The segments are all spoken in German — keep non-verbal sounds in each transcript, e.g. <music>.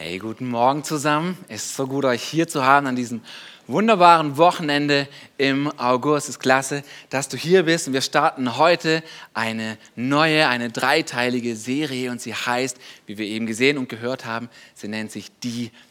Hey, guten Morgen zusammen. Es ist so gut, euch hier zu haben an diesem wunderbaren Wochenende im August. Es ist klasse, dass du hier bist. Und wir starten heute eine neue, eine dreiteilige Serie. Und sie heißt, wie wir eben gesehen und gehört haben, sie nennt sich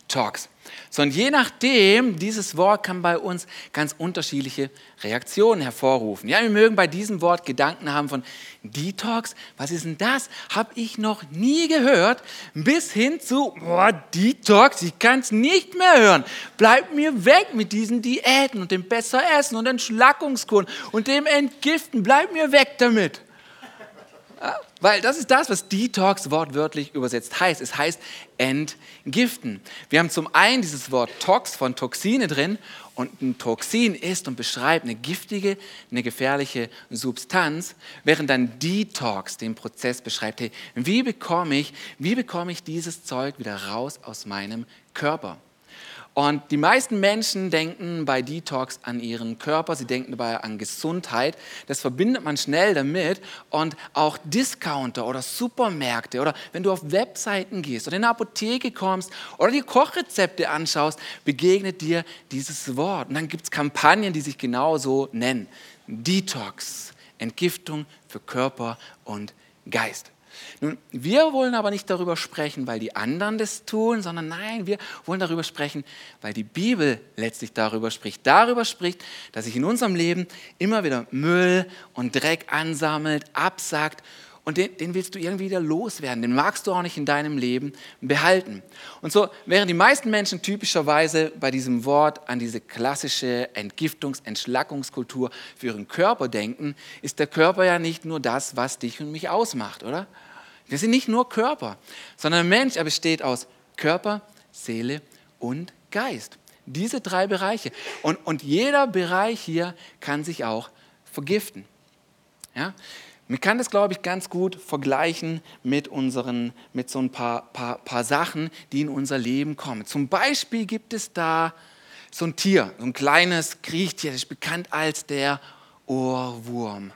Talks. So, und je nachdem, dieses Wort kann bei uns ganz unterschiedliche Reaktionen hervorrufen. Ja, wir mögen bei diesem Wort Gedanken haben von Detox, was ist denn das? Habe ich noch nie gehört, bis hin zu, boah, Detox, ich kann es nicht mehr hören. Bleib mir weg mit diesen Diäten und dem besser essen und Entschlackungskuren und dem Entgiften. Bleib mir weg damit. Ja, weil das ist das, was Detox wortwörtlich übersetzt heißt. Es heißt entgiften. Wir haben zum einen dieses Wort Tox von Toxine drin und ein Toxin ist und beschreibt eine giftige, eine gefährliche Substanz, während dann Detox den Prozess beschreibt, hey, wie bekomme ich, wie bekomme ich dieses Zeug wieder raus aus meinem Körper? Und die meisten Menschen denken bei Detox an ihren Körper, sie denken dabei an Gesundheit. Das verbindet man schnell damit. Und auch Discounter oder Supermärkte oder wenn du auf Webseiten gehst oder in eine Apotheke kommst oder die Kochrezepte anschaust, begegnet dir dieses Wort. Und dann gibt es Kampagnen, die sich genauso nennen. Detox, Entgiftung für Körper und Geist. Nun, wir wollen aber nicht darüber sprechen, weil die anderen das tun, sondern nein, wir wollen darüber sprechen, weil die Bibel letztlich darüber spricht. Darüber spricht, dass sich in unserem Leben immer wieder Müll und Dreck ansammelt, absagt und den, den, willst du irgendwie wieder loswerden. Den magst du auch nicht in deinem Leben behalten. Und so, während die meisten Menschen typischerweise bei diesem Wort an diese klassische Entgiftungs-, Entschlackungskultur für ihren Körper denken, ist der Körper ja nicht nur das, was dich und mich ausmacht, oder? Wir sind nicht nur Körper, sondern ein Mensch, er besteht aus Körper, Seele und Geist. Diese drei Bereiche. Und, und jeder Bereich hier kann sich auch vergiften. Ja? Man kann das, glaube ich, ganz gut vergleichen mit, unseren, mit so ein paar, paar, paar Sachen, die in unser Leben kommen. Zum Beispiel gibt es da so ein Tier, so ein kleines Kriechtier, das ist bekannt als der Ohrwurm.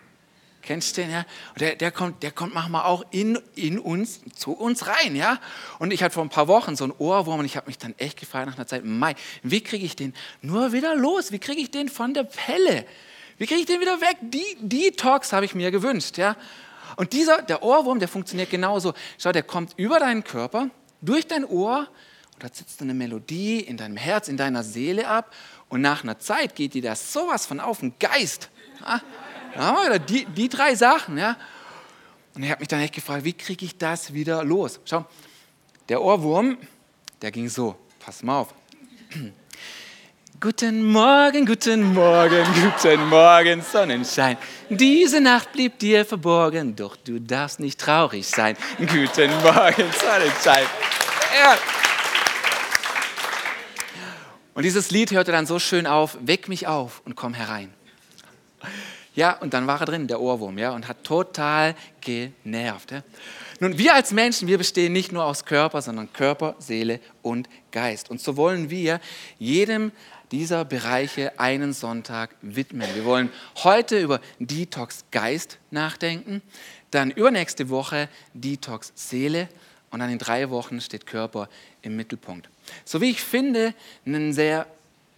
Kennst du den, ja? der, der, kommt, der kommt manchmal auch in, in uns, zu uns rein, ja? Und ich hatte vor ein paar Wochen so einen Ohrwurm und ich habe mich dann echt gefragt nach einer Zeit, Mai, wie kriege ich den nur wieder los? Wie kriege ich den von der Pelle? Wie kriege ich den wieder weg? Die, Talks habe ich mir gewünscht, ja? Und dieser, der Ohrwurm, der funktioniert genauso. Schau, der kommt über deinen Körper, durch dein Ohr und da sitzt eine Melodie in deinem Herz, in deiner Seele ab und nach einer Zeit geht dir das sowas von auf den Geist. Ja? Da die, die drei Sachen. Ja? Und ich habe mich dann echt gefragt, wie kriege ich das wieder los? Schau, der Ohrwurm, der ging so. Pass mal auf. Guten Morgen, guten Morgen, <laughs> guten Morgen, Sonnenschein. Diese Nacht blieb dir verborgen, doch du darfst nicht traurig sein. Guten Morgen, Sonnenschein. Ja. Und dieses Lied hörte dann so schön auf, weck mich auf und komm herein. Ja, und dann war er drin, der Ohrwurm, ja, und hat total genervt. Ja. Nun, wir als Menschen, wir bestehen nicht nur aus Körper, sondern Körper, Seele und Geist. Und so wollen wir jedem dieser Bereiche einen Sonntag widmen. Wir wollen heute über Detox Geist nachdenken, dann übernächste Woche Detox Seele und dann in drei Wochen steht Körper im Mittelpunkt. So wie ich finde, ein sehr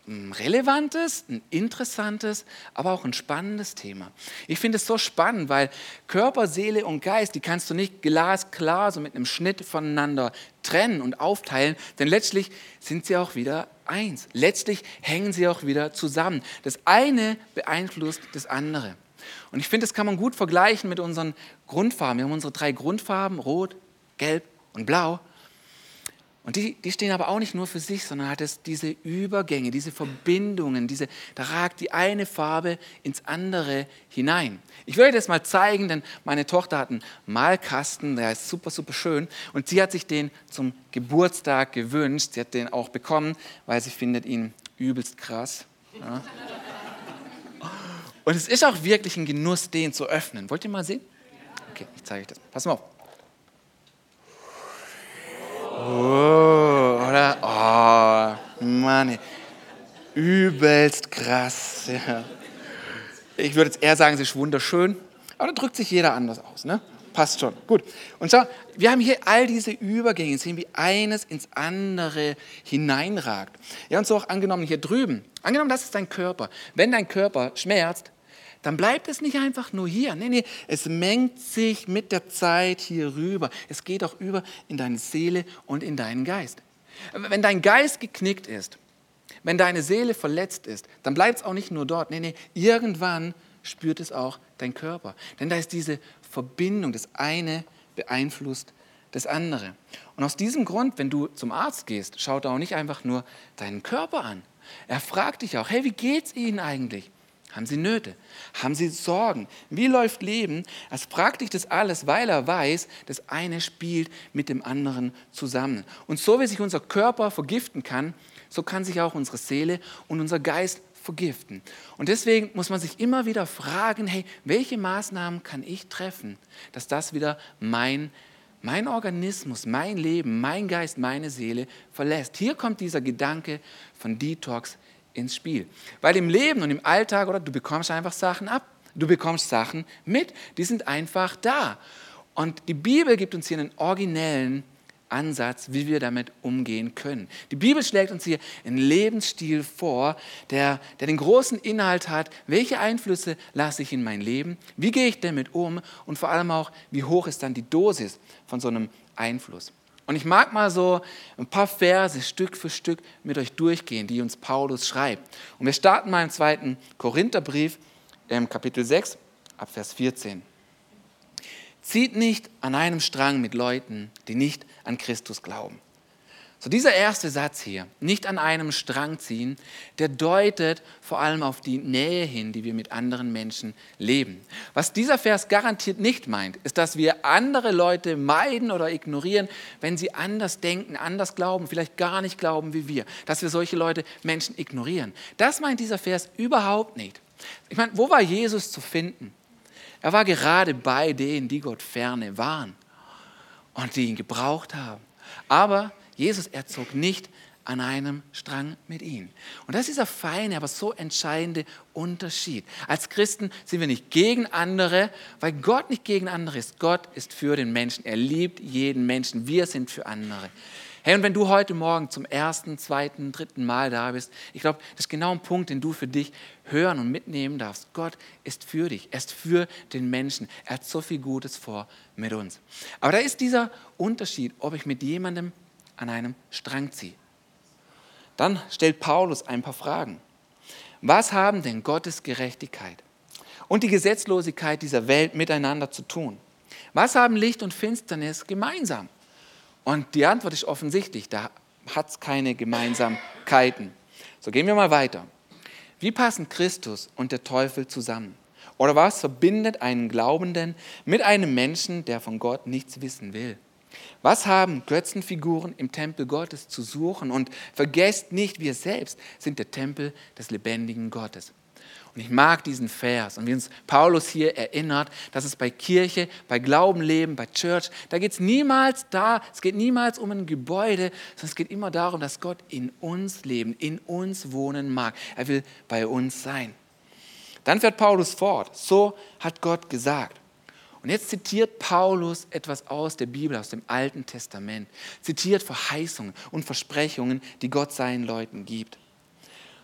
ein relevantes, ein interessantes, aber auch ein spannendes Thema. Ich finde es so spannend, weil Körper, Seele und Geist, die kannst du nicht glasklar so mit einem Schnitt voneinander trennen und aufteilen, denn letztlich sind sie auch wieder eins. Letztlich hängen sie auch wieder zusammen. Das eine beeinflusst das andere. Und ich finde, das kann man gut vergleichen mit unseren Grundfarben. Wir haben unsere drei Grundfarben, Rot, Gelb und Blau. Und die, die stehen aber auch nicht nur für sich, sondern hat es diese Übergänge, diese Verbindungen, diese, da ragt die eine Farbe ins andere hinein. Ich euch das mal zeigen, denn meine Tochter hat einen Malkasten, der ist super, super schön. Und sie hat sich den zum Geburtstag gewünscht. Sie hat den auch bekommen, weil sie findet ihn übelst krass. Ja. Und es ist auch wirklich ein Genuss, den zu öffnen. Wollt ihr mal sehen? Okay, ich zeige euch das. Pass mal auf. Oh, oder? Oh, Mann. Übelst krass. Ja. Ich würde jetzt eher sagen, sie ist wunderschön, aber da drückt sich jeder anders aus. Ne? passt schon. Gut. Und schau, wir haben hier all diese Übergänge, sehen, wie eines ins andere hineinragt. Ja, und so auch angenommen hier drüben. Angenommen, das ist dein Körper. Wenn dein Körper schmerzt, dann bleibt es nicht einfach nur hier. Nee, nee, es mengt sich mit der Zeit hier rüber. Es geht auch über in deine Seele und in deinen Geist. Wenn dein Geist geknickt ist, wenn deine Seele verletzt ist, dann bleibt es auch nicht nur dort. Nee, nee, irgendwann spürt es auch dein Körper. Denn da ist diese Verbindung, das eine beeinflusst das andere. Und aus diesem Grund, wenn du zum Arzt gehst, schaut er auch nicht einfach nur deinen Körper an. Er fragt dich auch, hey, wie geht's Ihnen eigentlich? Haben Sie Nöte? Haben Sie Sorgen? Wie läuft Leben? Er fragt dich das alles, weil er weiß, das eine spielt mit dem anderen zusammen. Und so wie sich unser Körper vergiften kann, so kann sich auch unsere Seele und unser Geist vergiften. Und deswegen muss man sich immer wieder fragen, hey, welche Maßnahmen kann ich treffen, dass das wieder mein mein Organismus, mein Leben, mein Geist, meine Seele verlässt. Hier kommt dieser Gedanke von Detox ins Spiel. Weil im Leben und im Alltag, oder du bekommst einfach Sachen ab. Du bekommst Sachen mit, die sind einfach da. Und die Bibel gibt uns hier einen originellen Ansatz, wie wir damit umgehen können. Die Bibel schlägt uns hier einen Lebensstil vor, der, der den großen Inhalt hat, welche Einflüsse lasse ich in mein Leben, wie gehe ich damit um und vor allem auch, wie hoch ist dann die Dosis von so einem Einfluss. Und ich mag mal so ein paar Verse Stück für Stück mit euch durchgehen, die uns Paulus schreibt. Und wir starten mal im zweiten Korintherbrief, im Kapitel 6, ab Vers 14. Zieht nicht an einem Strang mit Leuten, die nicht an Christus glauben. So dieser erste Satz hier, nicht an einem Strang ziehen, der deutet vor allem auf die Nähe hin, die wir mit anderen Menschen leben. Was dieser Vers garantiert nicht meint, ist, dass wir andere Leute meiden oder ignorieren, wenn sie anders denken, anders glauben, vielleicht gar nicht glauben wie wir, dass wir solche Leute, Menschen ignorieren. Das meint dieser Vers überhaupt nicht. Ich meine, wo war Jesus zu finden? Er war gerade bei denen, die Gott ferne waren und die ihn gebraucht haben. Aber Jesus, er zog nicht an einem Strang mit ihnen. Und das ist dieser feine, aber so entscheidende Unterschied. Als Christen sind wir nicht gegen andere, weil Gott nicht gegen andere ist. Gott ist für den Menschen. Er liebt jeden Menschen. Wir sind für andere. Hey, und wenn du heute Morgen zum ersten, zweiten, dritten Mal da bist, ich glaube, das ist genau ein Punkt, den du für dich hören und mitnehmen darfst. Gott ist für dich, er ist für den Menschen. Er hat so viel Gutes vor mit uns. Aber da ist dieser Unterschied, ob ich mit jemandem an einem Strang ziehe. Dann stellt Paulus ein paar Fragen. Was haben denn Gottes Gerechtigkeit und die Gesetzlosigkeit dieser Welt miteinander zu tun? Was haben Licht und Finsternis gemeinsam? Und die Antwort ist offensichtlich, da hat es keine Gemeinsamkeiten. So gehen wir mal weiter. Wie passen Christus und der Teufel zusammen? Oder was verbindet einen Glaubenden mit einem Menschen, der von Gott nichts wissen will? Was haben Götzenfiguren im Tempel Gottes zu suchen? Und vergesst nicht, wir selbst sind der Tempel des lebendigen Gottes. Und ich mag diesen Vers und wie uns Paulus hier erinnert, dass es bei Kirche, bei Glaubenleben, bei Church, da geht es niemals da, es geht niemals um ein Gebäude, sondern es geht immer darum, dass Gott in uns leben, in uns wohnen mag. Er will bei uns sein. Dann fährt Paulus fort. So hat Gott gesagt. Und jetzt zitiert Paulus etwas aus der Bibel, aus dem Alten Testament. Zitiert Verheißungen und Versprechungen, die Gott seinen Leuten gibt.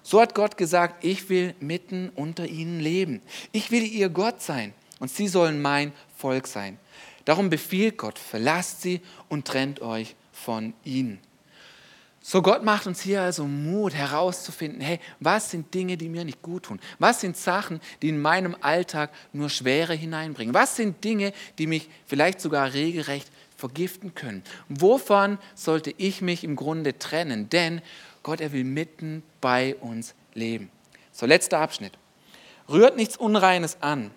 So hat Gott gesagt, ich will mitten unter ihnen leben. Ich will ihr Gott sein und sie sollen mein Volk sein. Darum befiehlt Gott, verlasst sie und trennt euch von ihnen. So Gott macht uns hier also Mut herauszufinden, hey, was sind Dinge, die mir nicht gut tun? Was sind Sachen, die in meinem Alltag nur Schwere hineinbringen? Was sind Dinge, die mich vielleicht sogar regelrecht vergiften können? Wovon sollte ich mich im Grunde trennen? Denn Gott, er will mitten bei uns leben. So, letzter Abschnitt. Rührt nichts Unreines an,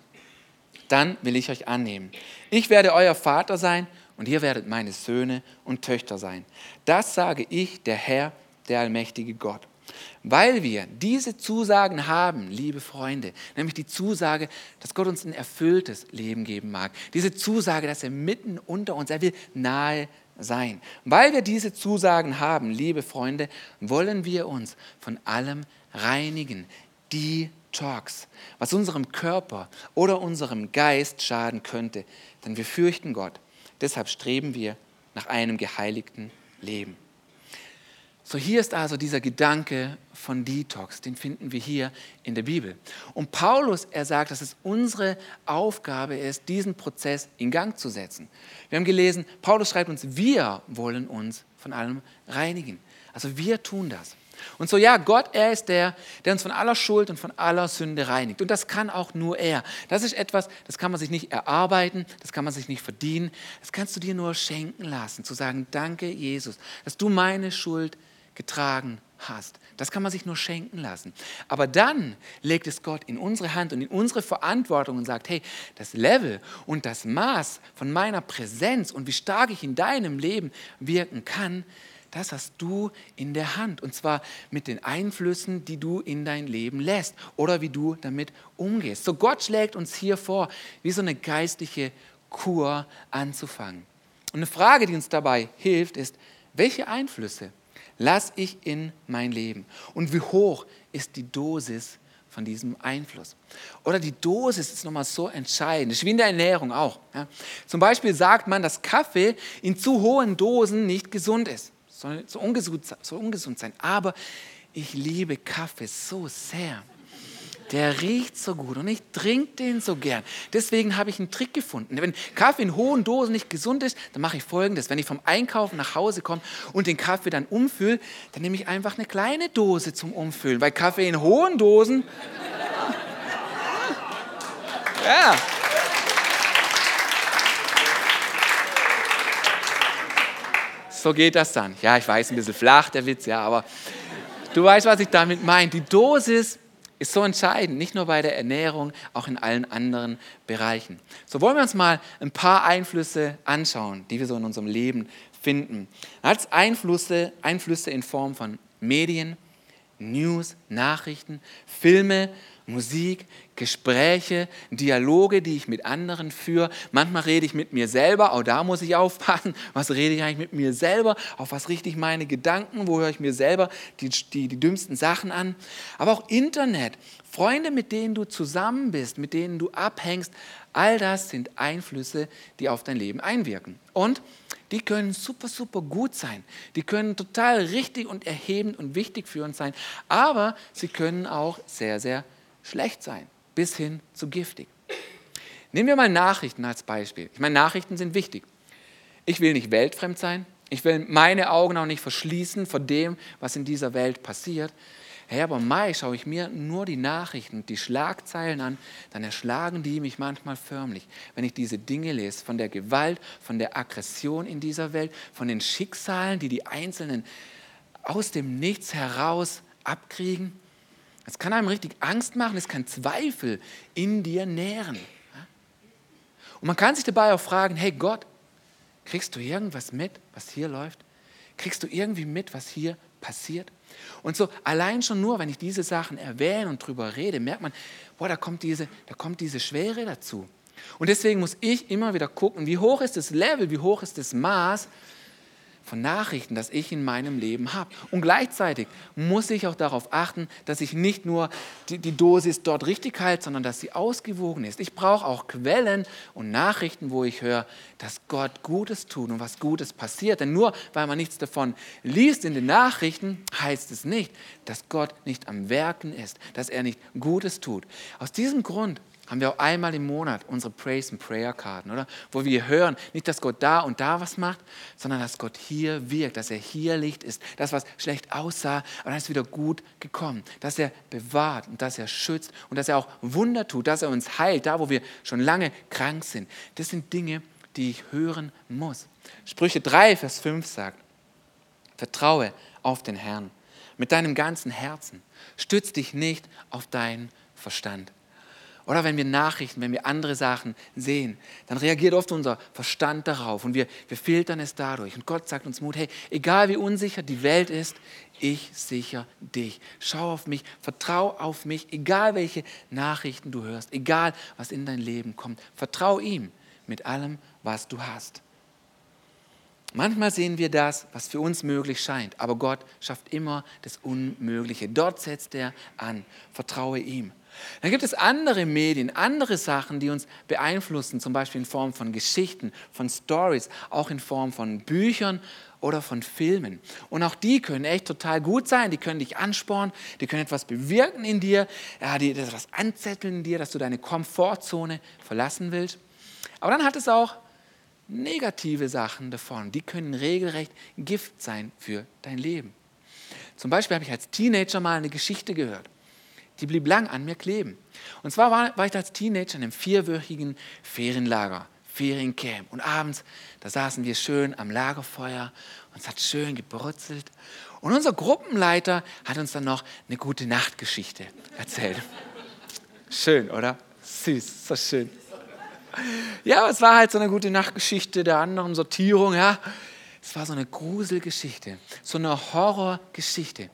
dann will ich euch annehmen. Ich werde euer Vater sein und ihr werdet meine Söhne und Töchter sein. Das sage ich, der Herr, der allmächtige Gott. Weil wir diese Zusagen haben, liebe Freunde, nämlich die Zusage, dass Gott uns ein erfülltes Leben geben mag, diese Zusage, dass er mitten unter uns, er will nahe sein. Weil wir diese Zusagen haben, liebe Freunde, wollen wir uns von allem reinigen, die Talks, was unserem Körper oder unserem Geist schaden könnte, denn wir fürchten Gott. Deshalb streben wir nach einem geheiligten Leben. So hier ist also dieser Gedanke von Detox, den finden wir hier in der Bibel. Und Paulus, er sagt, dass es unsere Aufgabe ist, diesen Prozess in Gang zu setzen. Wir haben gelesen, Paulus schreibt uns, wir wollen uns von allem reinigen. Also wir tun das. Und so, ja, Gott, er ist der, der uns von aller Schuld und von aller Sünde reinigt. Und das kann auch nur er. Das ist etwas, das kann man sich nicht erarbeiten, das kann man sich nicht verdienen. Das kannst du dir nur schenken lassen, zu sagen, danke Jesus, dass du meine Schuld getragen hast. Das kann man sich nur schenken lassen. Aber dann legt es Gott in unsere Hand und in unsere Verantwortung und sagt, hey, das Level und das Maß von meiner Präsenz und wie stark ich in deinem Leben wirken kann, das hast du in der Hand. Und zwar mit den Einflüssen, die du in dein Leben lässt oder wie du damit umgehst. So Gott schlägt uns hier vor, wie so eine geistliche Kur anzufangen. Und eine Frage, die uns dabei hilft, ist, welche Einflüsse lasse ich in mein Leben? Und wie hoch ist die Dosis von diesem Einfluss. Oder die Dosis ist nochmal so entscheidend, das ist wie in der Ernährung auch. Ja. Zum Beispiel sagt man, dass Kaffee in zu hohen Dosen nicht gesund ist soll so ungesund, soll ungesund sein. Aber ich liebe Kaffee so sehr. Der riecht so gut und ich trinke den so gern. Deswegen habe ich einen Trick gefunden. Wenn Kaffee in hohen Dosen nicht gesund ist, dann mache ich folgendes. Wenn ich vom Einkaufen nach Hause komme und den Kaffee dann umfülle, dann nehme ich einfach eine kleine Dose zum Umfüllen. Weil Kaffee in hohen Dosen. <laughs> ja. So geht das dann. Ja, ich weiß, ein bisschen flach der Witz, ja, aber du weißt, was ich damit meine. Die Dosis ist so entscheidend, nicht nur bei der Ernährung, auch in allen anderen Bereichen. So wollen wir uns mal ein paar Einflüsse anschauen, die wir so in unserem Leben finden. Es Einflüsse, Einflüsse in Form von Medien, News, Nachrichten, Filme, Musik, Gespräche, Dialoge, die ich mit anderen führe. Manchmal rede ich mit mir selber, auch da muss ich aufpassen. <laughs> Was rede ich eigentlich mit mir selber? Auf was richte ich meine Gedanken? Wo höre ich mir selber die, die, die dümmsten Sachen an? Aber auch Internet, Freunde, mit denen du zusammen bist, mit denen du abhängst, all das sind Einflüsse, die auf dein Leben einwirken. Und die können super, super gut sein. Die können total richtig und erhebend und wichtig für uns sein. Aber sie können auch sehr, sehr schlecht sein, bis hin zu giftig. Nehmen wir mal Nachrichten als Beispiel. Ich meine, Nachrichten sind wichtig. Ich will nicht weltfremd sein. Ich will meine Augen auch nicht verschließen vor dem, was in dieser Welt passiert. Hey, aber Mai schaue ich mir nur die Nachrichten, die Schlagzeilen an, dann erschlagen die mich manchmal förmlich, wenn ich diese Dinge lese, von der Gewalt, von der Aggression in dieser Welt, von den Schicksalen, die die Einzelnen aus dem Nichts heraus abkriegen. Es kann einem richtig Angst machen, es kann Zweifel in dir nähren. Und man kann sich dabei auch fragen, hey Gott, kriegst du irgendwas mit, was hier läuft? Kriegst du irgendwie mit, was hier passiert? Und so allein schon nur, wenn ich diese Sachen erwähne und drüber rede, merkt man, boah, da kommt diese, da kommt diese Schwere dazu. Und deswegen muss ich immer wieder gucken, wie hoch ist das Level, wie hoch ist das Maß, von Nachrichten, das ich in meinem Leben habe. Und gleichzeitig muss ich auch darauf achten, dass ich nicht nur die, die Dosis dort richtig halte, sondern dass sie ausgewogen ist. Ich brauche auch Quellen und Nachrichten, wo ich höre, dass Gott Gutes tut und was Gutes passiert. Denn nur weil man nichts davon liest in den Nachrichten, heißt es nicht, dass Gott nicht am Werken ist, dass er nicht Gutes tut. Aus diesem Grund haben wir auch einmal im Monat unsere Praise and Prayer Karten, oder? Wo wir hören, nicht, dass Gott da und da was macht, sondern dass Gott hier wirkt, dass er hier Licht ist. Das, was schlecht aussah, aber dann ist wieder gut gekommen. Dass er bewahrt und dass er schützt und dass er auch Wunder tut, dass er uns heilt, da wo wir schon lange krank sind. Das sind Dinge, die ich hören muss. Sprüche 3, Vers 5 sagt, vertraue auf den Herrn mit deinem ganzen Herzen. Stütz dich nicht auf deinen Verstand. Oder wenn wir Nachrichten, wenn wir andere Sachen sehen, dann reagiert oft unser Verstand darauf und wir, wir filtern es dadurch. Und Gott sagt uns Mut, hey, egal wie unsicher die Welt ist, ich sicher dich. Schau auf mich, vertrau auf mich, egal welche Nachrichten du hörst, egal was in dein Leben kommt. Vertrau ihm mit allem, was du hast. Manchmal sehen wir das, was für uns möglich scheint, aber Gott schafft immer das Unmögliche. Dort setzt er an. Vertraue ihm. Dann gibt es andere Medien, andere Sachen, die uns beeinflussen, zum Beispiel in Form von Geschichten, von Stories, auch in Form von Büchern oder von Filmen. Und auch die können echt total gut sein, die können dich anspornen, die können etwas bewirken in dir, ja, die etwas anzetteln in dir, dass du deine Komfortzone verlassen willst. Aber dann hat es auch negative Sachen davon, die können regelrecht Gift sein für dein Leben. Zum Beispiel habe ich als Teenager mal eine Geschichte gehört die blieb lang an mir kleben. Und zwar war, war ich als Teenager in einem vierwöchigen Ferienlager, Feriencamp. Und abends, da saßen wir schön am Lagerfeuer und es hat schön gebrutzelt. Und unser Gruppenleiter hat uns dann noch eine gute Nachtgeschichte erzählt. Schön, oder? Süß, so schön. Ja, aber es war halt so eine gute Nachtgeschichte der anderen Sortierung, ja. Es war so eine Gruselgeschichte, so eine Horrorgeschichte.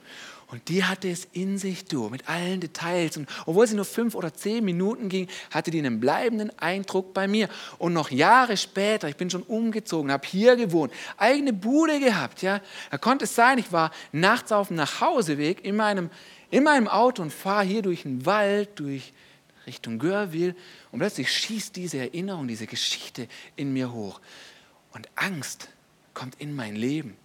Und die hatte es in sich, du, mit allen Details. Und obwohl sie nur fünf oder zehn Minuten ging, hatte die einen bleibenden Eindruck bei mir. Und noch Jahre später, ich bin schon umgezogen, habe hier gewohnt, eigene Bude gehabt. Ja, da konnte es sein, ich war nachts auf dem Nachhauseweg in meinem, in meinem Auto und fahre hier durch den Wald, durch Richtung Görwil. Und plötzlich schießt diese Erinnerung, diese Geschichte in mir hoch. Und Angst kommt in mein Leben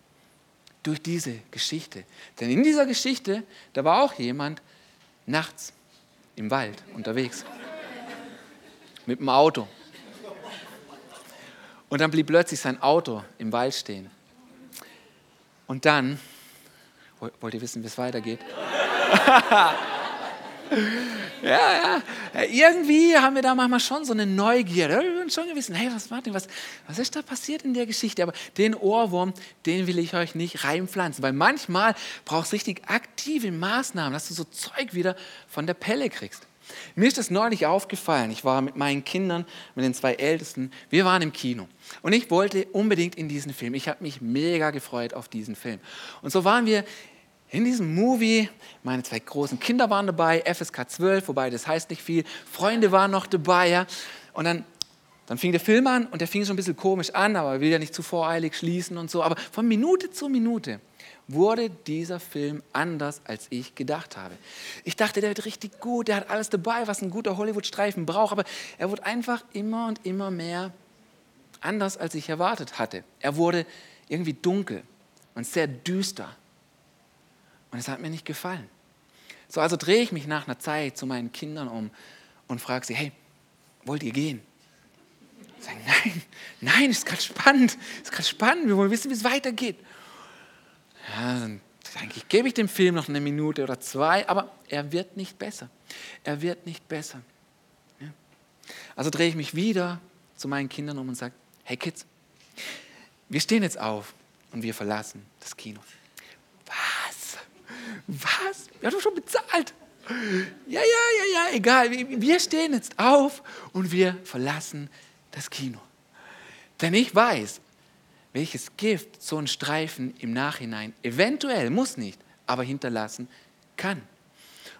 durch diese Geschichte. Denn in dieser Geschichte, da war auch jemand nachts im Wald unterwegs mit dem Auto. Und dann blieb plötzlich sein Auto im Wald stehen. Und dann, wollt ihr wissen, wie es weitergeht? <laughs> ja, ja. Irgendwie haben wir da manchmal schon so eine Neugierde. Wir haben schon gewissen, hey, was, Martin, was, was ist da passiert in der Geschichte? Aber den Ohrwurm, den will ich euch nicht reinpflanzen, weil manchmal braucht es richtig aktive Maßnahmen, dass du so Zeug wieder von der Pelle kriegst. Mir ist das neulich aufgefallen. Ich war mit meinen Kindern, mit den zwei Ältesten, wir waren im Kino. Und ich wollte unbedingt in diesen Film. Ich habe mich mega gefreut auf diesen Film. Und so waren wir in diesem Movie, meine zwei großen Kinder waren dabei, FSK 12, wobei das heißt nicht viel, Freunde waren noch dabei, ja. Und dann, dann fing der Film an und der fing schon ein bisschen komisch an, aber will ja nicht zu voreilig schließen und so. Aber von Minute zu Minute wurde dieser Film anders, als ich gedacht habe. Ich dachte, der wird richtig gut, der hat alles dabei, was ein guter Hollywood-Streifen braucht, aber er wurde einfach immer und immer mehr anders, als ich erwartet hatte. Er wurde irgendwie dunkel und sehr düster. Und es hat mir nicht gefallen. So, also drehe ich mich nach einer Zeit zu meinen Kindern um und frage sie, hey, wollt ihr gehen? Ich sage, nein, nein, ist gerade spannend, ist gerade spannend, wir wollen wissen, wie es weitergeht. Ja, dann eigentlich gebe ich dem Film noch eine Minute oder zwei, aber er wird nicht besser. Er wird nicht besser. Ja. Also drehe ich mich wieder zu meinen Kindern um und sage, hey Kids, wir stehen jetzt auf und wir verlassen das Kino. Was? Wir haben doch schon bezahlt. Ja, ja, ja, ja, egal. Wir stehen jetzt auf und wir verlassen das Kino. Denn ich weiß, welches Gift so ein Streifen im Nachhinein eventuell, muss nicht, aber hinterlassen kann.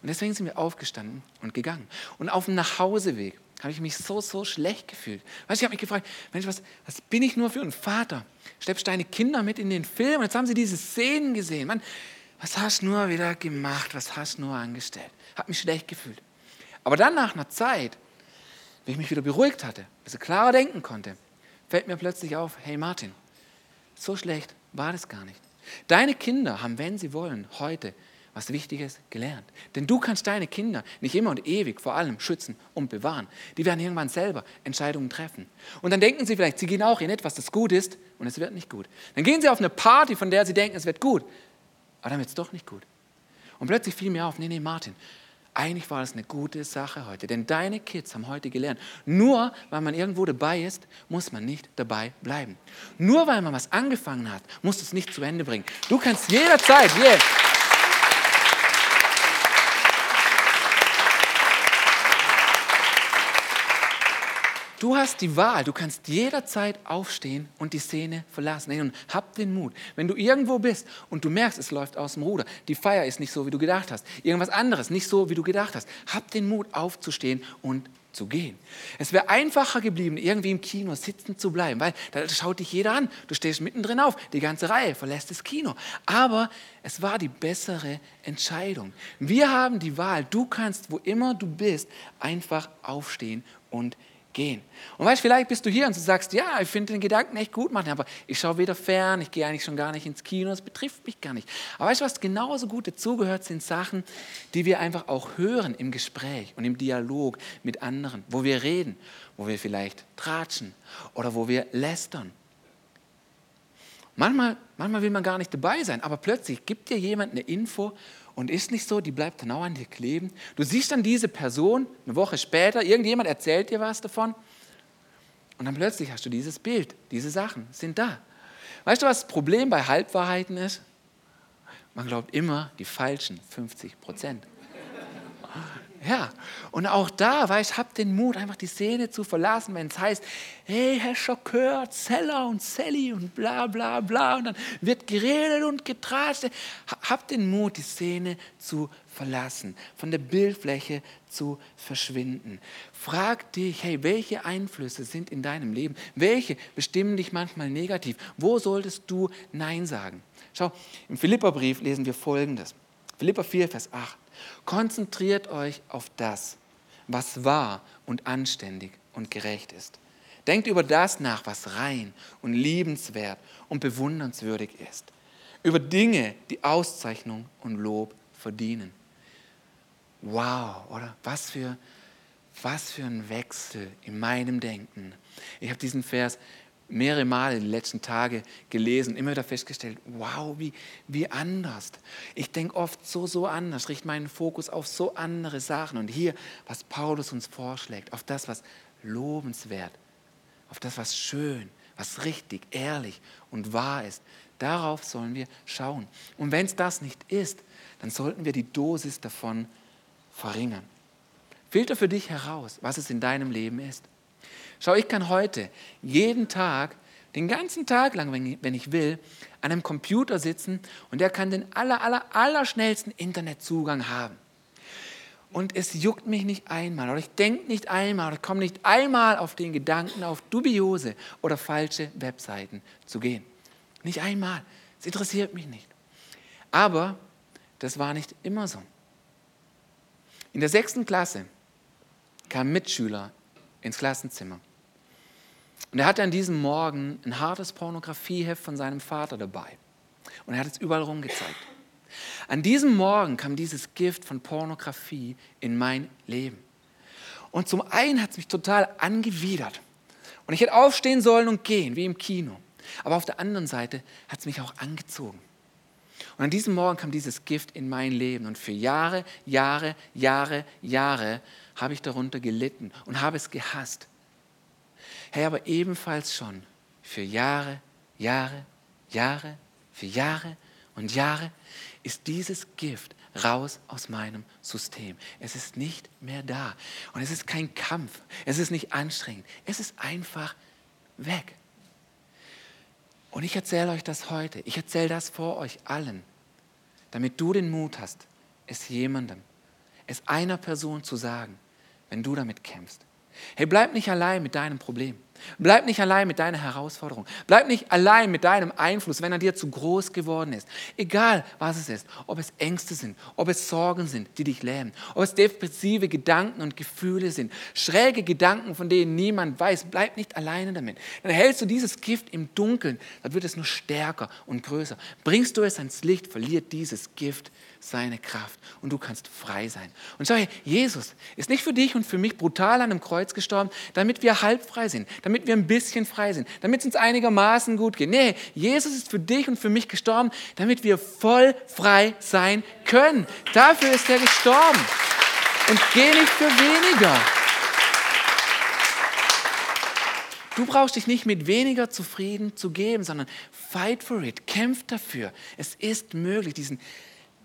Und deswegen sind wir aufgestanden und gegangen. Und auf dem Nachhauseweg habe ich mich so, so schlecht gefühlt. Weißt, ich habe mich gefragt, Mensch, was, was bin ich nur für ein Vater? Schleppst deine Kinder mit in den Film? Und jetzt haben sie diese Szenen gesehen. Mann, was hast du nur wieder gemacht, was hast du nur angestellt? Hat mich schlecht gefühlt. Aber dann nach einer Zeit, wenn ich mich wieder beruhigt hatte, ein bisschen klarer denken konnte, fällt mir plötzlich auf, hey Martin, so schlecht war das gar nicht. Deine Kinder haben, wenn sie wollen, heute was Wichtiges gelernt. Denn du kannst deine Kinder nicht immer und ewig vor allem schützen und bewahren. Die werden irgendwann selber Entscheidungen treffen. Und dann denken sie vielleicht, sie gehen auch in etwas, das gut ist und es wird nicht gut. Dann gehen sie auf eine Party, von der sie denken, es wird gut aber dann wird es doch nicht gut. Und plötzlich fiel mir auf, nee, nee, Martin, eigentlich war das eine gute Sache heute, denn deine Kids haben heute gelernt, nur weil man irgendwo dabei ist, muss man nicht dabei bleiben. Nur weil man was angefangen hat, muss es nicht zu Ende bringen. Du kannst jederzeit, yeah, Du hast die Wahl, du kannst jederzeit aufstehen und die Szene verlassen. Und hab den Mut. Wenn du irgendwo bist und du merkst, es läuft aus dem Ruder, die Feier ist nicht so, wie du gedacht hast, irgendwas anderes nicht so, wie du gedacht hast, hab den Mut aufzustehen und zu gehen. Es wäre einfacher geblieben, irgendwie im Kino sitzen zu bleiben, weil da schaut dich jeder an. Du stehst mittendrin auf, die ganze Reihe verlässt das Kino. Aber es war die bessere Entscheidung. Wir haben die Wahl. Du kannst, wo immer du bist, einfach aufstehen und gehen. Und weißt, vielleicht bist du hier und du sagst, ja, ich finde den Gedanken echt gut machen, aber ich schaue weder fern, ich gehe eigentlich schon gar nicht ins Kino, das betrifft mich gar nicht. Aber weißt du, was genauso gut dazugehört, sind Sachen, die wir einfach auch hören im Gespräch und im Dialog mit anderen, wo wir reden, wo wir vielleicht tratschen oder wo wir lästern. Manchmal, manchmal will man gar nicht dabei sein, aber plötzlich gibt dir jemand eine Info und ist nicht so, die bleibt genau an dir kleben. Du siehst dann diese Person eine Woche später, irgendjemand erzählt dir was davon und dann plötzlich hast du dieses Bild, diese Sachen sind da. Weißt du, was das Problem bei Halbwahrheiten ist? Man glaubt immer die falschen 50 Prozent. Ja, und auch da, weißt habt den Mut, einfach die Szene zu verlassen, wenn es heißt, hey, Herr Schokör, Zeller und Sally und bla bla bla und dann wird geredet und getratscht. Habt den Mut, die Szene zu verlassen, von der Bildfläche zu verschwinden. Frag dich, hey, welche Einflüsse sind in deinem Leben? Welche bestimmen dich manchmal negativ? Wo solltest du Nein sagen? Schau, im Philipperbrief lesen wir folgendes. Philipper 4, Vers 8. Konzentriert euch auf das, was wahr und anständig und gerecht ist. Denkt über das nach, was rein und liebenswert und bewundernswürdig ist. Über Dinge, die Auszeichnung und Lob verdienen. Wow, oder? Was für, was für ein Wechsel in meinem Denken. Ich habe diesen Vers mehrere Male in den letzten Tagen gelesen, immer wieder festgestellt, wow, wie, wie anders. Ich denke oft so, so anders, richte meinen Fokus auf so andere Sachen. Und hier, was Paulus uns vorschlägt, auf das, was lobenswert, auf das, was schön, was richtig, ehrlich und wahr ist, darauf sollen wir schauen. Und wenn es das nicht ist, dann sollten wir die Dosis davon verringern. Filter für dich heraus, was es in deinem Leben ist. Schau, ich kann heute jeden Tag, den ganzen Tag lang, wenn ich will, an einem Computer sitzen und der kann den aller, aller, aller schnellsten Internetzugang haben. Und es juckt mich nicht einmal oder ich denke nicht einmal oder komme nicht einmal auf den Gedanken, auf dubiose oder falsche Webseiten zu gehen. Nicht einmal. Es interessiert mich nicht. Aber das war nicht immer so. In der sechsten Klasse kam ein Mitschüler ins Klassenzimmer. Und er hatte an diesem Morgen ein hartes Pornografieheft von seinem Vater dabei. Und er hat es überall rumgezeigt. An diesem Morgen kam dieses Gift von Pornografie in mein Leben. Und zum einen hat es mich total angewidert. Und ich hätte aufstehen sollen und gehen, wie im Kino. Aber auf der anderen Seite hat es mich auch angezogen. Und an diesem Morgen kam dieses Gift in mein Leben. Und für Jahre, Jahre, Jahre, Jahre habe ich darunter gelitten und habe es gehasst. Hey, aber ebenfalls schon für Jahre, Jahre, Jahre, für Jahre und Jahre ist dieses Gift raus aus meinem System. Es ist nicht mehr da. Und es ist kein Kampf. Es ist nicht anstrengend. Es ist einfach weg. Und ich erzähle euch das heute. Ich erzähle das vor euch allen, damit du den Mut hast, es jemandem, es einer Person zu sagen, wenn du damit kämpfst. Hey, bleib nicht allein mit deinem Problem. Bleib nicht allein mit deiner Herausforderung. Bleib nicht allein mit deinem Einfluss, wenn er dir zu groß geworden ist. Egal, was es ist. Ob es Ängste sind, ob es Sorgen sind, die dich lähmen, ob es depressive Gedanken und Gefühle sind, schräge Gedanken, von denen niemand weiß. Bleib nicht alleine damit. Dann hältst du dieses Gift im Dunkeln, dann wird es nur stärker und größer. Bringst du es ans Licht, verliert dieses Gift seine Kraft und du kannst frei sein. Und schau, Jesus ist nicht für dich und für mich brutal an einem Kreuz gestorben, damit wir halb frei sind, damit wir ein bisschen frei sind, damit es uns einigermaßen gut geht. Nee, Jesus ist für dich und für mich gestorben, damit wir voll frei sein können. Dafür ist er gestorben. Und geh nicht für weniger. Du brauchst dich nicht mit weniger zufrieden zu geben, sondern fight for it, kämpf dafür. Es ist möglich, diesen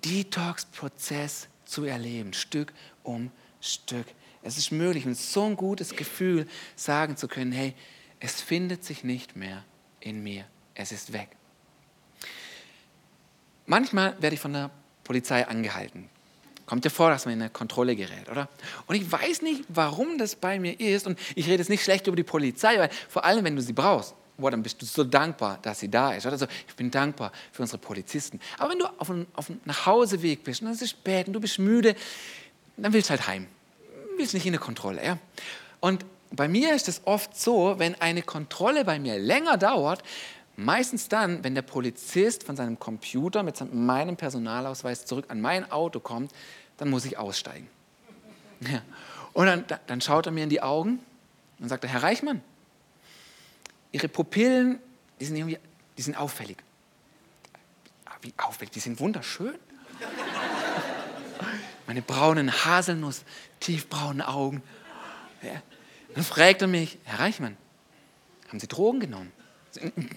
Detox-Prozess zu erleben, Stück um Stück. Es ist möglich und so ein gutes Gefühl, sagen zu können, hey, es findet sich nicht mehr in mir, es ist weg. Manchmal werde ich von der Polizei angehalten. Kommt ja vor, dass man in eine Kontrolle gerät, oder? Und ich weiß nicht, warum das bei mir ist. Und ich rede jetzt nicht schlecht über die Polizei, weil vor allem, wenn du sie brauchst, boah, dann bist du so dankbar, dass sie da ist. Oder? Also ich bin dankbar für unsere Polizisten. Aber wenn du auf einem, auf Nachhauseweg bist und es ist spät und du bist müde, dann willst du halt heim. Du willst nicht in eine Kontrolle. Ja? Und bei mir ist es oft so, wenn eine Kontrolle bei mir länger dauert, meistens dann, wenn der Polizist von seinem Computer mit meinem Personalausweis zurück an mein Auto kommt, dann muss ich aussteigen. Ja. Und dann, dann schaut er mir in die Augen und sagt, Herr Reichmann, Ihre Pupillen, die sind irgendwie, die sind auffällig. Ah, wie auffällig? Die sind wunderschön. <laughs> Meine braunen Haselnuss, tiefbraunen Augen. Ja. Dann fragt er mich, Herr Reichmann, haben Sie Drogen genommen?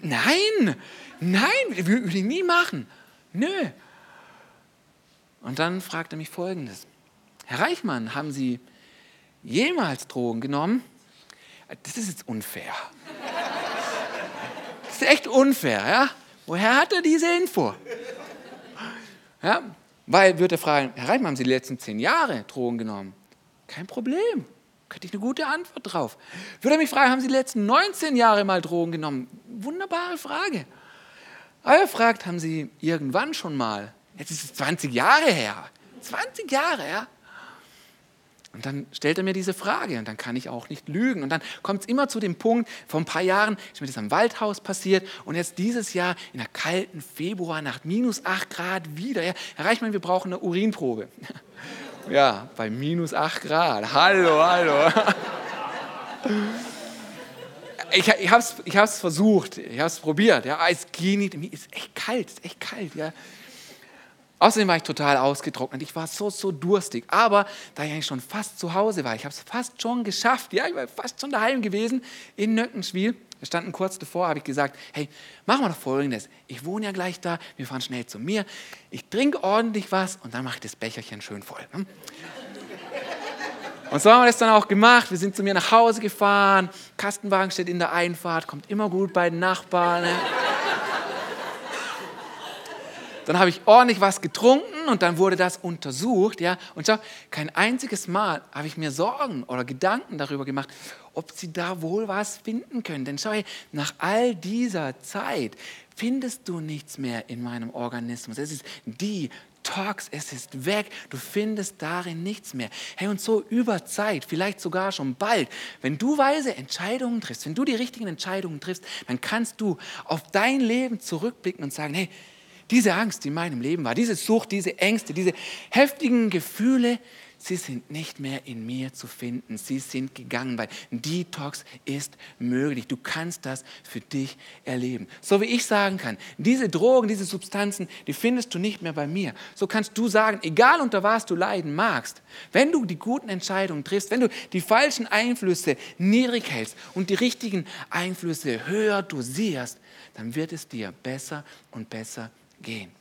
Nein, nein, würde ich nie machen. Nö. Und dann fragt er mich Folgendes. Herr Reichmann, haben Sie jemals Drogen genommen? Das ist jetzt unfair. Ist echt unfair, ja? Woher hat er diese Info? Ja, weil, würde er fragen, Herr Reichmann, haben Sie die letzten zehn Jahre Drogen genommen? Kein Problem. Könnte ich eine gute Antwort drauf. Würde er mich fragen, haben Sie die letzten 19 Jahre mal Drogen genommen? Wunderbare Frage. Aber er fragt, haben Sie irgendwann schon mal Jetzt ist es 20 Jahre her. 20 Jahre, ja. Und dann stellt er mir diese Frage und dann kann ich auch nicht lügen. Und dann kommt es immer zu dem Punkt, vor ein paar Jahren ist mir das am Waldhaus passiert und jetzt dieses Jahr in der kalten Februarnacht, minus 8 Grad wieder. Ja, Herr Reichmann, wir brauchen eine Urinprobe. <laughs> Ja, bei minus 8 Grad. Hallo, hallo. <laughs> Ich, ich habe es ich versucht, ich habe es probiert. Ja, es ging nicht, mir ist echt kalt, ist echt kalt. Ja. Außerdem war ich total ausgetrocknet. Ich war so, so durstig. Aber da ich eigentlich schon fast zu Hause war, ich habe es fast schon geschafft. Ja, ich war fast schon daheim gewesen in Nöckenschwil. Wir standen kurz davor, habe ich gesagt, hey, machen wir doch Folgendes. Ich wohne ja gleich da, wir fahren schnell zu mir. Ich trinke ordentlich was und dann mache ich das Becherchen schön voll. Hm? Und so haben wir das dann auch gemacht. Wir sind zu mir nach Hause gefahren. Kastenwagen steht in der Einfahrt, kommt immer gut bei den Nachbarn. Ne? Dann habe ich ordentlich was getrunken und dann wurde das untersucht. Ja? Und schau, kein einziges Mal habe ich mir Sorgen oder Gedanken darüber gemacht, ob sie da wohl was finden können. Denn schau, nach all dieser Zeit findest du nichts mehr in meinem Organismus. Es ist die Tox, es ist weg, du findest darin nichts mehr. Hey, und so über Zeit, vielleicht sogar schon bald, wenn du weise Entscheidungen triffst, wenn du die richtigen Entscheidungen triffst, dann kannst du auf dein Leben zurückblicken und sagen, hey, diese Angst, die in meinem Leben war, diese Sucht, diese Ängste, diese heftigen Gefühle, sie sind nicht mehr in mir zu finden. Sie sind gegangen, weil Detox ist möglich. Du kannst das für dich erleben. So wie ich sagen kann, diese Drogen, diese Substanzen, die findest du nicht mehr bei mir. So kannst du sagen, egal unter was du leiden magst, wenn du die guten Entscheidungen triffst, wenn du die falschen Einflüsse niedrig hältst und die richtigen Einflüsse höher dosierst, dann wird es dir besser und besser gehen.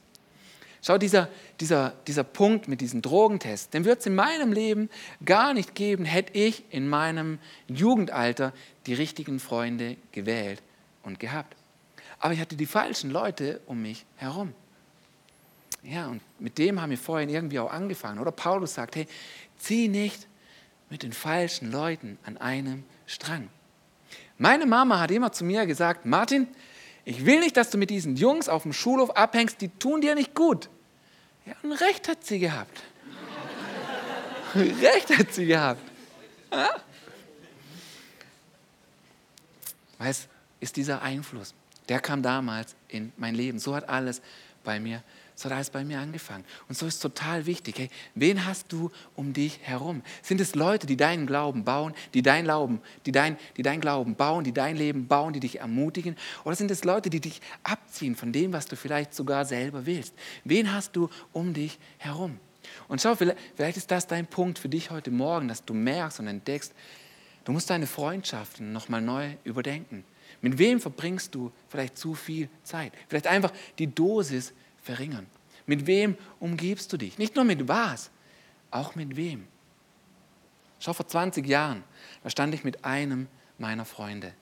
Schau, dieser, dieser, dieser Punkt mit diesem Drogentest, den wird es in meinem Leben gar nicht geben, hätte ich in meinem Jugendalter die richtigen Freunde gewählt und gehabt. Aber ich hatte die falschen Leute um mich herum. Ja, und mit dem haben wir vorhin irgendwie auch angefangen. Oder Paulus sagt, hey, zieh nicht mit den falschen Leuten an einem Strang. Meine Mama hat immer zu mir gesagt, Martin, ich will nicht, dass du mit diesen Jungs auf dem Schulhof abhängst, die tun dir nicht gut. Ja, und recht hat sie gehabt. <laughs> recht hat sie gehabt. Ja? Weißt, ist dieser Einfluss, der kam damals in mein Leben. So hat alles bei mir so hat alles bei mir angefangen. Und so ist total wichtig. Hey, wen hast du um dich herum? Sind es Leute, die deinen Glauben bauen, die dein Glauben, die dein, die dein Glauben bauen, die dein Leben bauen, die dich ermutigen? Oder sind es Leute, die dich abziehen von dem, was du vielleicht sogar selber willst? Wen hast du um dich herum? Und schau, vielleicht ist das dein Punkt für dich heute Morgen, dass du merkst und entdeckst, du musst deine Freundschaften nochmal neu überdenken. Mit wem verbringst du vielleicht zu viel Zeit? Vielleicht einfach die Dosis verringern. Mit wem umgibst du dich? Nicht nur mit was, auch mit wem. Schau, vor 20 Jahren, da stand ich mit einem meiner Freunde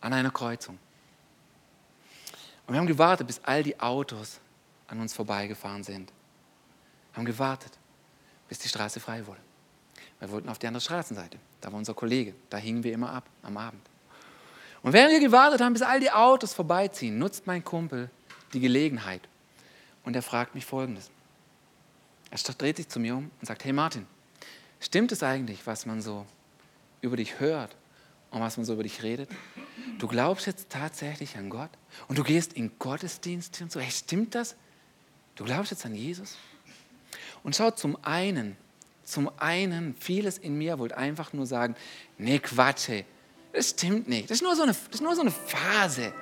an einer Kreuzung. Und wir haben gewartet, bis all die Autos an uns vorbeigefahren sind. haben gewartet, bis die Straße frei wurde. Wir wollten auf die andere Straßenseite. Da war unser Kollege. Da hingen wir immer ab am Abend. Und während wir gewartet haben, bis all die Autos vorbeiziehen, nutzt mein Kumpel die Gelegenheit. Und er fragt mich Folgendes. Er dreht sich zu mir um und sagt, hey Martin, stimmt es eigentlich, was man so über dich hört und was man so über dich redet? Du glaubst jetzt tatsächlich an Gott und du gehst in Gottesdienst und so. Hey, stimmt das? Du glaubst jetzt an Jesus? Und schau, zum einen, zum einen, vieles in mir wollte einfach nur sagen, nee, Quatsch, das stimmt nicht. Das ist nur so eine, das ist nur so eine Phase.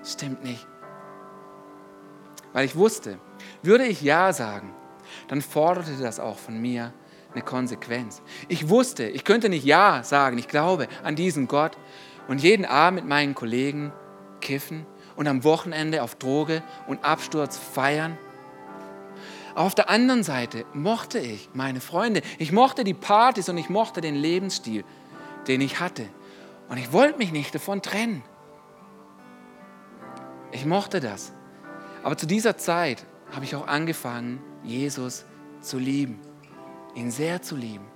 Das stimmt nicht. Weil ich wusste, würde ich Ja sagen, dann forderte das auch von mir eine Konsequenz. Ich wusste, ich könnte nicht Ja sagen, ich glaube an diesen Gott und jeden Abend mit meinen Kollegen kiffen und am Wochenende auf Droge und Absturz feiern. Auf der anderen Seite mochte ich meine Freunde, ich mochte die Partys und ich mochte den Lebensstil, den ich hatte. Und ich wollte mich nicht davon trennen. Ich mochte das. Aber zu dieser Zeit habe ich auch angefangen, Jesus zu lieben, ihn sehr zu lieben.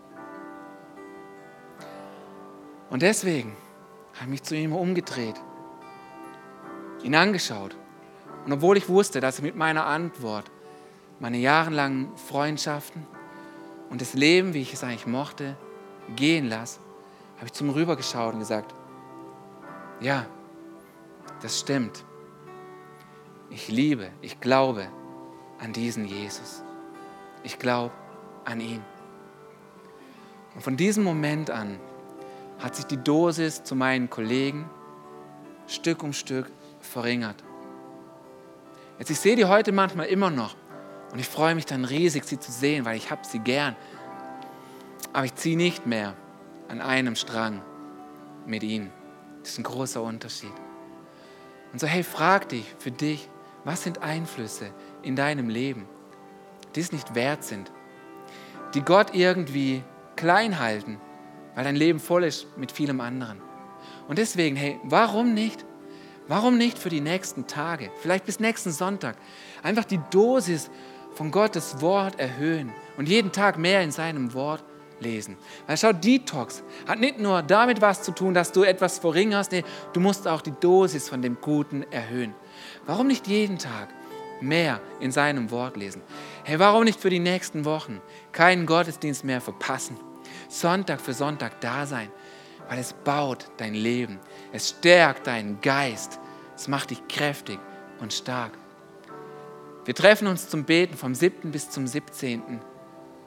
Und deswegen habe ich mich zu ihm umgedreht, ihn angeschaut. Und obwohl ich wusste, dass ich mit meiner Antwort meine jahrelangen Freundschaften und das Leben, wie ich es eigentlich mochte, gehen lasse, habe ich zum Rüber geschaut und gesagt, ja, das stimmt. Ich liebe, ich glaube an diesen Jesus. Ich glaube an ihn. Und von diesem Moment an hat sich die Dosis zu meinen Kollegen Stück um Stück verringert. Jetzt, ich sehe die heute manchmal immer noch und ich freue mich dann riesig, sie zu sehen, weil ich habe sie gern. Aber ich ziehe nicht mehr an einem Strang mit ihnen. Das ist ein großer Unterschied. Und so, hey, frag dich für dich, was sind Einflüsse in deinem Leben, die es nicht wert sind, die Gott irgendwie klein halten, weil dein Leben voll ist mit vielem anderen. Und deswegen, hey, warum nicht? Warum nicht für die nächsten Tage, vielleicht bis nächsten Sonntag, einfach die Dosis von Gottes Wort erhöhen und jeden Tag mehr in seinem Wort lesen. Weil schau, Detox hat nicht nur damit was zu tun, dass du etwas verringerst, nee, du musst auch die Dosis von dem Guten erhöhen. Warum nicht jeden Tag mehr in seinem Wort lesen? Hey, warum nicht für die nächsten Wochen keinen Gottesdienst mehr verpassen? Sonntag für Sonntag da sein, weil es baut dein Leben, es stärkt deinen Geist, es macht dich kräftig und stark. Wir treffen uns zum Beten vom 7. bis zum 17.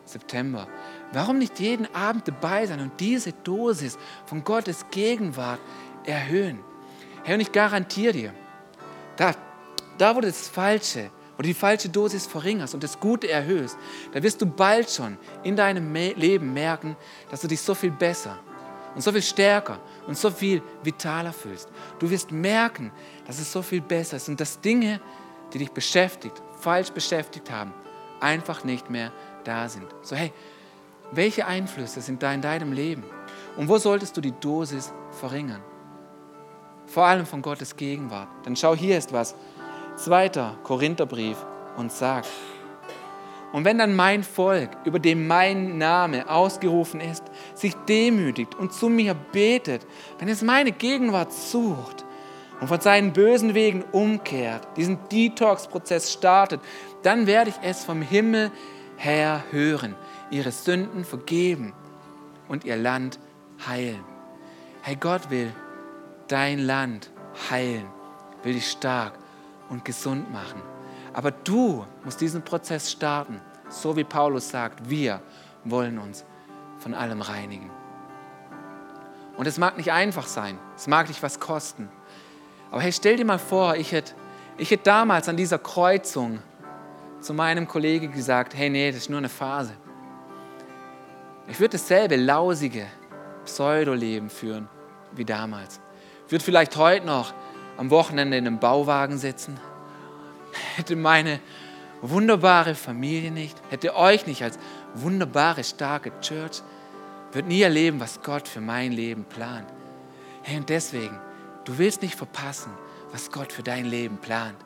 September. Warum nicht jeden Abend dabei sein und diese Dosis von Gottes Gegenwart erhöhen? Herr, und ich garantiere dir, da, da wo das Falsche oder die falsche Dosis verringerst und das Gute erhöhst, da wirst du bald schon in deinem Leben merken, dass du dich so viel besser und so viel stärker und so viel vitaler fühlst. Du wirst merken, dass es so viel besser ist und dass Dinge, die dich beschäftigt, falsch beschäftigt haben, einfach nicht mehr da sind. So, hey, welche Einflüsse sind da in deinem Leben? Und wo solltest du die Dosis verringern? Vor allem von Gottes Gegenwart. Dann schau, hier ist was. Zweiter Korintherbrief und sagt, und wenn dann mein Volk, über dem mein Name ausgerufen ist, sich demütigt und zu mir betet, wenn es meine Gegenwart sucht und von seinen bösen Wegen umkehrt, diesen Detox-Prozess startet, dann werde ich es vom Himmel her hören, ihre Sünden vergeben und ihr Land heilen. Hey, Gott will dein Land heilen, will dich stark und gesund machen. Aber du musst diesen Prozess starten, so wie Paulus sagt, wir wollen uns von allem reinigen. Und es mag nicht einfach sein, es mag dich was kosten. Aber hey, stell dir mal vor, ich hätte, ich hätte damals an dieser Kreuzung zu meinem Kollegen gesagt, hey, nee, das ist nur eine Phase. Ich würde dasselbe lausige Pseudoleben führen wie damals. Würde vielleicht heute noch am Wochenende in einem Bauwagen sitzen, hätte meine wunderbare Familie nicht, hätte euch nicht als wunderbare, starke Church, würde nie erleben, was Gott für mein Leben plant. Hey, und deswegen, du willst nicht verpassen, was Gott für dein Leben plant.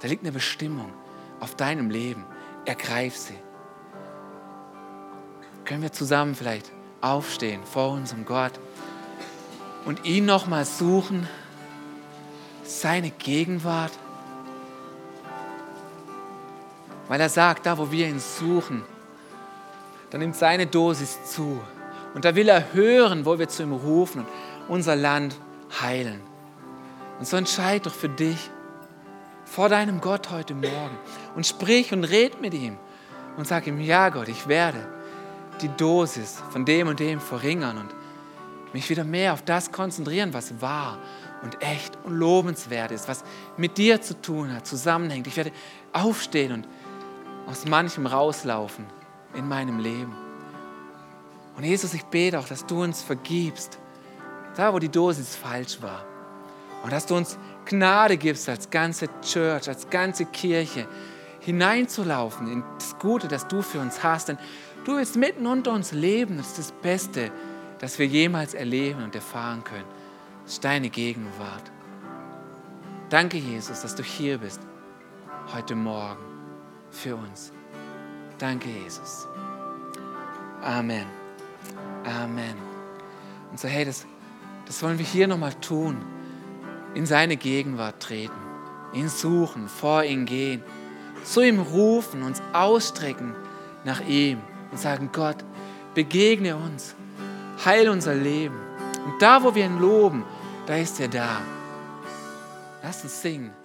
Da liegt eine Bestimmung auf deinem Leben. ergreif sie. Können wir zusammen vielleicht aufstehen vor unserem Gott und ihn nochmal suchen, seine Gegenwart? Weil er sagt, da wo wir ihn suchen, dann nimmt seine Dosis zu. Und da will er hören, wo wir zu ihm rufen und unser Land heilen. Und so entscheid doch für dich vor deinem Gott heute Morgen und sprich und red mit ihm und sag ihm, ja Gott, ich werde die Dosis von dem und dem verringern und mich wieder mehr auf das konzentrieren, was wahr und echt und lobenswert ist, was mit dir zu tun hat, zusammenhängt. Ich werde aufstehen und aus manchem rauslaufen in meinem Leben. Und Jesus, ich bete auch, dass du uns vergibst, da wo die Dosis falsch war. Und dass du uns Gnade gibst als ganze Church, als ganze Kirche, hineinzulaufen in das Gute, das du für uns hast. Denn du willst mitten unter uns leben. Das ist das Beste, das wir jemals erleben und erfahren können. Ist deine Gegenwart. Danke, Jesus, dass du hier bist, heute Morgen für uns. Danke, Jesus. Amen. Amen. Und so, hey, das, das wollen wir hier nochmal tun in seine Gegenwart treten, ihn suchen, vor ihn gehen, zu ihm rufen, uns ausstrecken nach ihm und sagen, Gott, begegne uns, heil unser Leben. Und da, wo wir ihn loben, da ist er da. Lass uns singen.